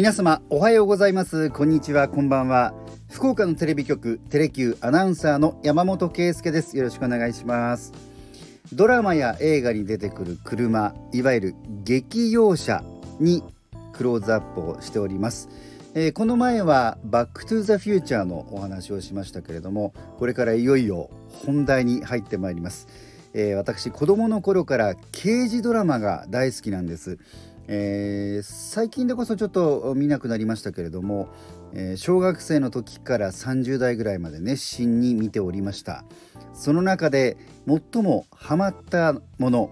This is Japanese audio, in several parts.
皆様おはようございます。こんにちは。こんばんは。福岡のテレビ局テレキューアナウンサーの山本圭介です。よろしくお願いします。ドラマや映画に出てくる車いわゆる劇用車にクローズアップをしております、えー、この前はバックトゥザフューチャーのお話をしましたけれどもこれからいよいよ本題に入ってまいります、えー、私子供の頃から刑事ドラマが大好きなんです。えー、最近でこそちょっと見なくなりましたけれども、えー、小学生の時から30代ぐらいまで熱心に見ておりました。その中で最もハマったもの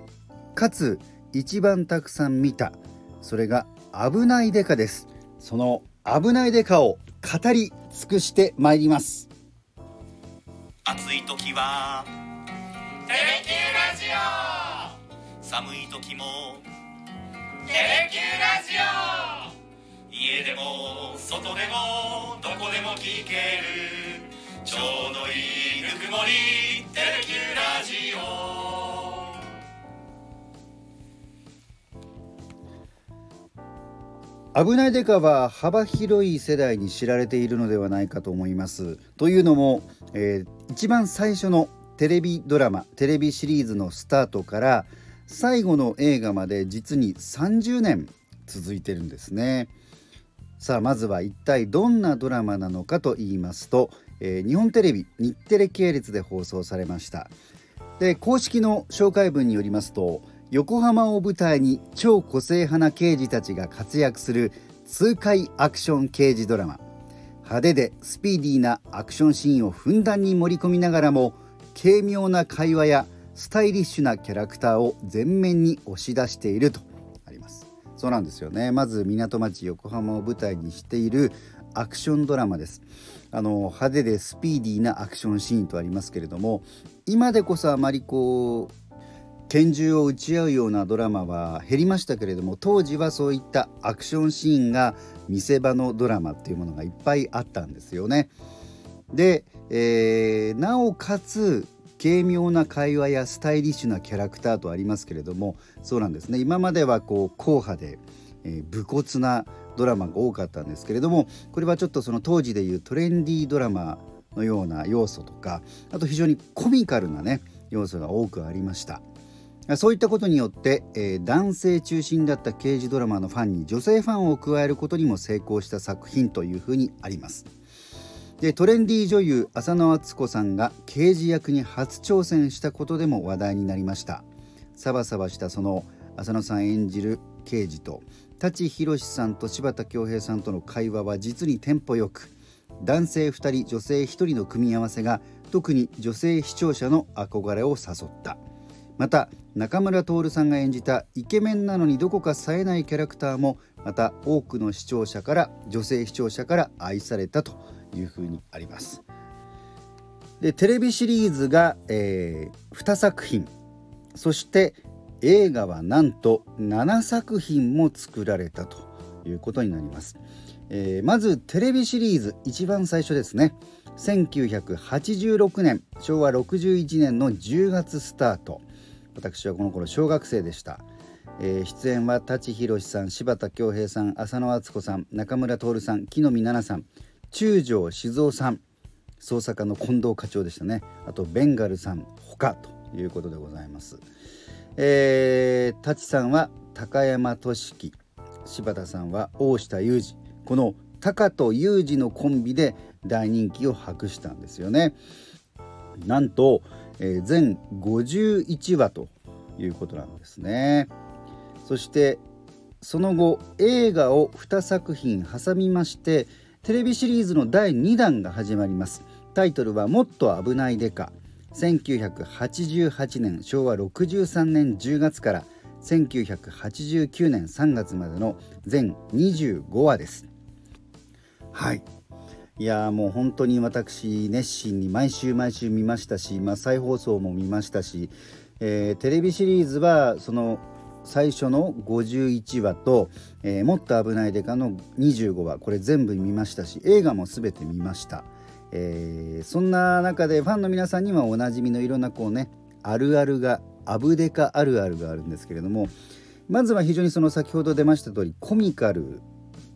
かつ一番たくさん見たそれが危ないデカです。その危ないデカを語り尽くしてまいります。暑い時はテレキュラジオ。寒い時もテレキューラジオ。家でも外でもどこでも聞ける。ちょうどいいぬくもりテレキューラジオ。危ないデカは幅広い世代に知られているのではないかと思います。というのも、えー、一番最初のテレビドラマテレビシリーズのスタートから最後の映画まで実に30年続いてるんですね。さあまずは一体どんなドラマなのかと言いますと、えー、日本テレビ日テレ系列で放送されました。で公式の紹介文によりますと横浜を舞台に超個性派な刑事たちが活躍する痛快アクション刑事ドラマ。派手でスピーディーなアクションシーンをふんだんに盛り込みながらも軽妙な会話やスタイリッシュなキャラクターを前面に押し出しているとあります。そうなんですよね。まず港町横浜を舞台にしているアクションドラマです。あの派手でスピーディーなアクションシーンとありますけれども今でこそあまりこう拳銃を撃ち合うようなドラマは減りましたけれども当時はそういったアクションシーンが見せ場のドラマっていうものがいっぱいあったんですよね。で、えー、なおかつ軽妙な会話やスタイリッシュなキャラクターとありますけれどもそうなんですね。今まではこう硬派で、えー、武骨なドラマが多かったんですけれどもこれはちょっとその当時でいうトレンディードラマのような要素とかあと非常にコミカルなね要素が多くありました。そういったことによって、えー、男性中心だった刑事ドラマのファンに女性ファンを加えることにも成功した作品というふうにあります。でトレンディ女優浅野敦子さんが刑事役に初挑戦したことでも話題になりました。サバサバしたその浅野さん演じる刑事と舘ひろしさんと柴田恭平さんとの会話は実にテンポよく。男性2人女性1人の組み合わせが特に女性視聴者の憧れを誘った。また中村徹さんが演じたイケメンなのにどこか冴えないキャラクターもまた多くの視聴者から女性視聴者から愛されたというふうにあります。でテレビシリーズが、えー、2作品。そして映画はなんと7作品も作られたということになります。えー、まずテレビシリーズ一番最初ですね。1986年昭和61年の10月スタート。私はこの頃小学生でした、えー、出演は舘ひろしさん柴田恭平さん浅野敦子さん中村徹さん木の実奈々さん。中条静雄さん。捜査課の近藤課長でしたね。あとベンガルさん他ということでございます、えー、舘さんは高山俊樹。柴田さんは大下裕二。この高と裕二のコンビで大人気を博したんですよね。なんと、えー、全51話ということなんですね。そしてその後映画を2作品挟みましてテレビシリーズの第2弾が始まります。タイトルはもっと危ないデカ1988年昭和63年10月から1989年3月までの全25話です。はい。いやもう本当に私熱心に毎週毎週見ましたし、まあ、再放送も見ましたし、えー、テレビシリーズはその最初の51話と、えー、もっと危ないデカの25話これ全部見ましたし映画も全て見ました、えー、そんな中でファンの皆さんにはおなじみのいろんなこうねあるあるがアブデカあるあるがあるんですけれどもまずは非常にその先ほど出ました通りコミカル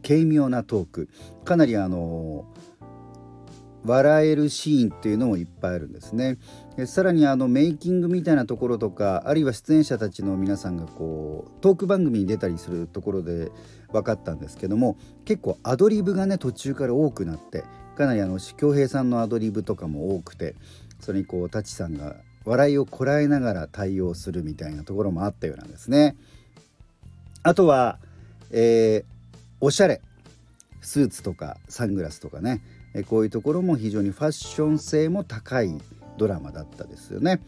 軽妙なトーク。かなりあの笑えるシーンっていうのもいっぱいあるんですね。さらにあのメイキングみたいなところとかあるいは出演者たちの皆さんがこうトーク番組に出たりするところで分かったんですけども結構アドリブがね途中から多くなってかなりあの恭平さんのアドリブとかも多くてそれにこう舘さんが笑いをこらえながら対応するみたいなところもあったようなんですね。あとは、えー、おしゃれ。スーツとかサングラスとかね。えこういうところも非常にファッション性も高いドラマだったですよね。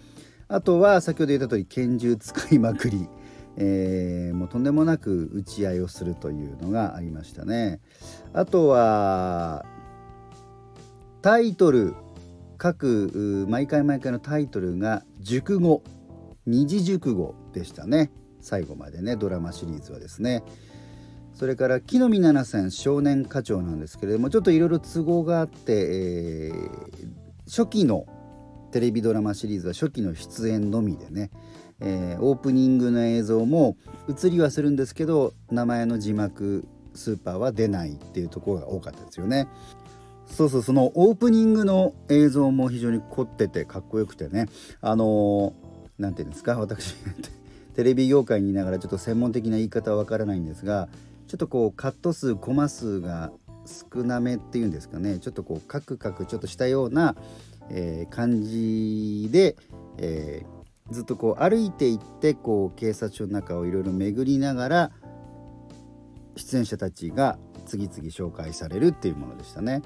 あとは先ほど言った通り拳銃使いまくり、えー、もうとんでもなく打ち合いをするというのがありましたね。あとはタイトル各毎回毎回のタイトルが熟語二次熟語でしたね最後までねドラマシリーズはですね。それから木の実七線少年課長なんですけれどもちょっといろいろ都合があって、えー、初期のテレビドラマシリーズは初期の出演のみでね、えー、オープニングの映像も映りはするんですけど名前の字幕スーパーは出ないっていうところが多かったですよね。そうそうそのオープニングの映像も非常に凝っててかっこよくてねあの何、ー、て言うんですか私 テレビ業界にいながらちょっと専門的な言い方はわからないんですがちょっとこうカット数コマ数が少なめっていうんですかねちょっとこうカクカクちょっとしたような、えー、感じで、えー、ずっとこう歩いていってこう警察署の中をいろいろ巡りながら出演者たちが次々紹介されるっていうものでしたね。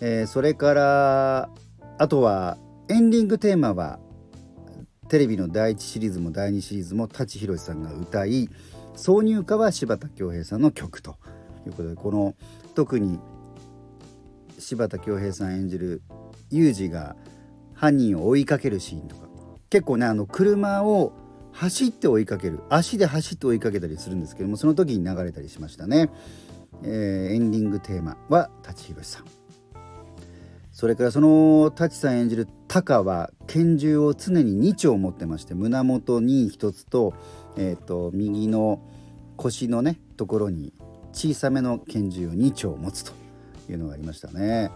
えー、それからあとはエンディングテーマはテレビの第1シリーズも第2シリーズも舘ひろしさんが歌い挿入歌は柴田恭平さんの曲ということでこの特に柴田恭平さん演じるユージが犯人を追いかけるシーンとか結構ねあの車を走って追いかける足で走って追いかけたりするんですけどもその時に流れたりしましたね、えー、エンディングテーマは舘ひろしさん。それからその舘さん演じるタカは拳銃を常に2丁持ってまして胸元に1つと,、えーと、右の腰のねところに小さめの拳銃を2丁持つというのがありましたね。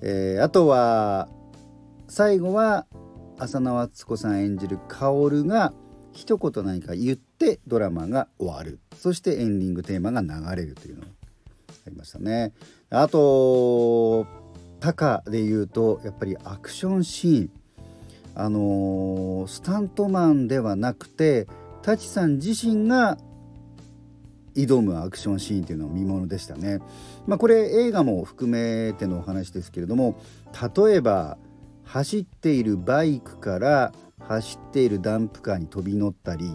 えー、あとは最後は浅野敦子さん演じる薫が一言何か言ってドラマが終わるそしてエンディングテーマが流れるというのがありましたね。あとタカで言うとやっぱりアクションシーンあのー、スタントマンではなくて舘さん自身が挑むアクションシーンっていうのは見ものでしたね。まあ、これ映画も含めてのお話ですけれども例えば走っているバイクから走っているダンプカーに飛び乗ったり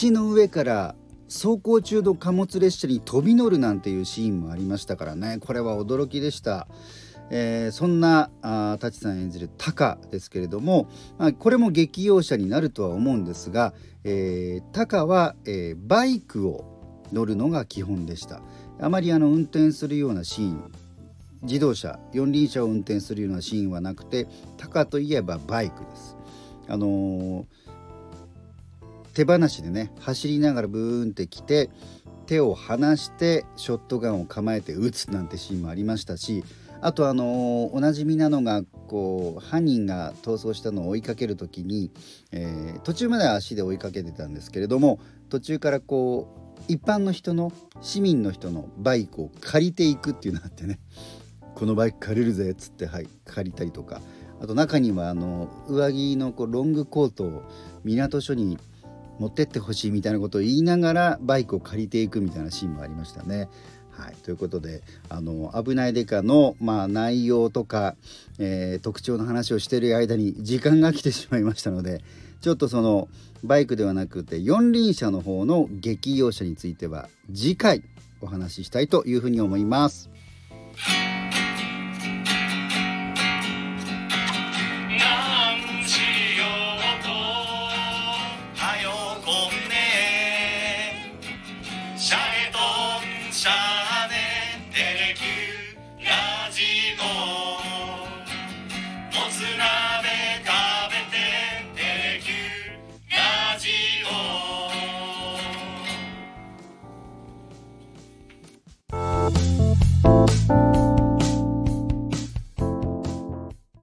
橋の上から走行中の貨物列車に飛び乗るなんていうシーンもありましたからねこれは驚きでした。えー、そんなあ舘さん演じるタカですけれども、まあ、これも激用車になるとは思うんですが、えー、タカは、えー、バイクを乗るのが基本でした。あまりあの運転するようなシーン自動車四輪車を運転するようなシーンはなくてタカといえばバイクです。あのー手放しでね走りながらブーンってきて手を離してショットガンを構えて撃つなんてシーンもありましたしあとあのおなじみなのがこう犯人が逃走したのを追いかける時に、えー、途中までは足で追いかけてたんですけれども途中からこう一般の人の市民の人のバイクを借りていくっていうのがあってねこのバイク借りるぜっつって、はい、借りたりとかあと中にはあの上着のこうロングコートを港署に持ってってほしいみたいなことを言いながらバイクを借りていくみたいなシーンもありましたね。はい、ということで「あの危ないデカの」まあ、内容とか、えー、特徴の話をしている間に時間が来てしまいましたのでちょっとそのバイクではなくて四輪車の方の激用車については次回お話ししたいというふうに思います。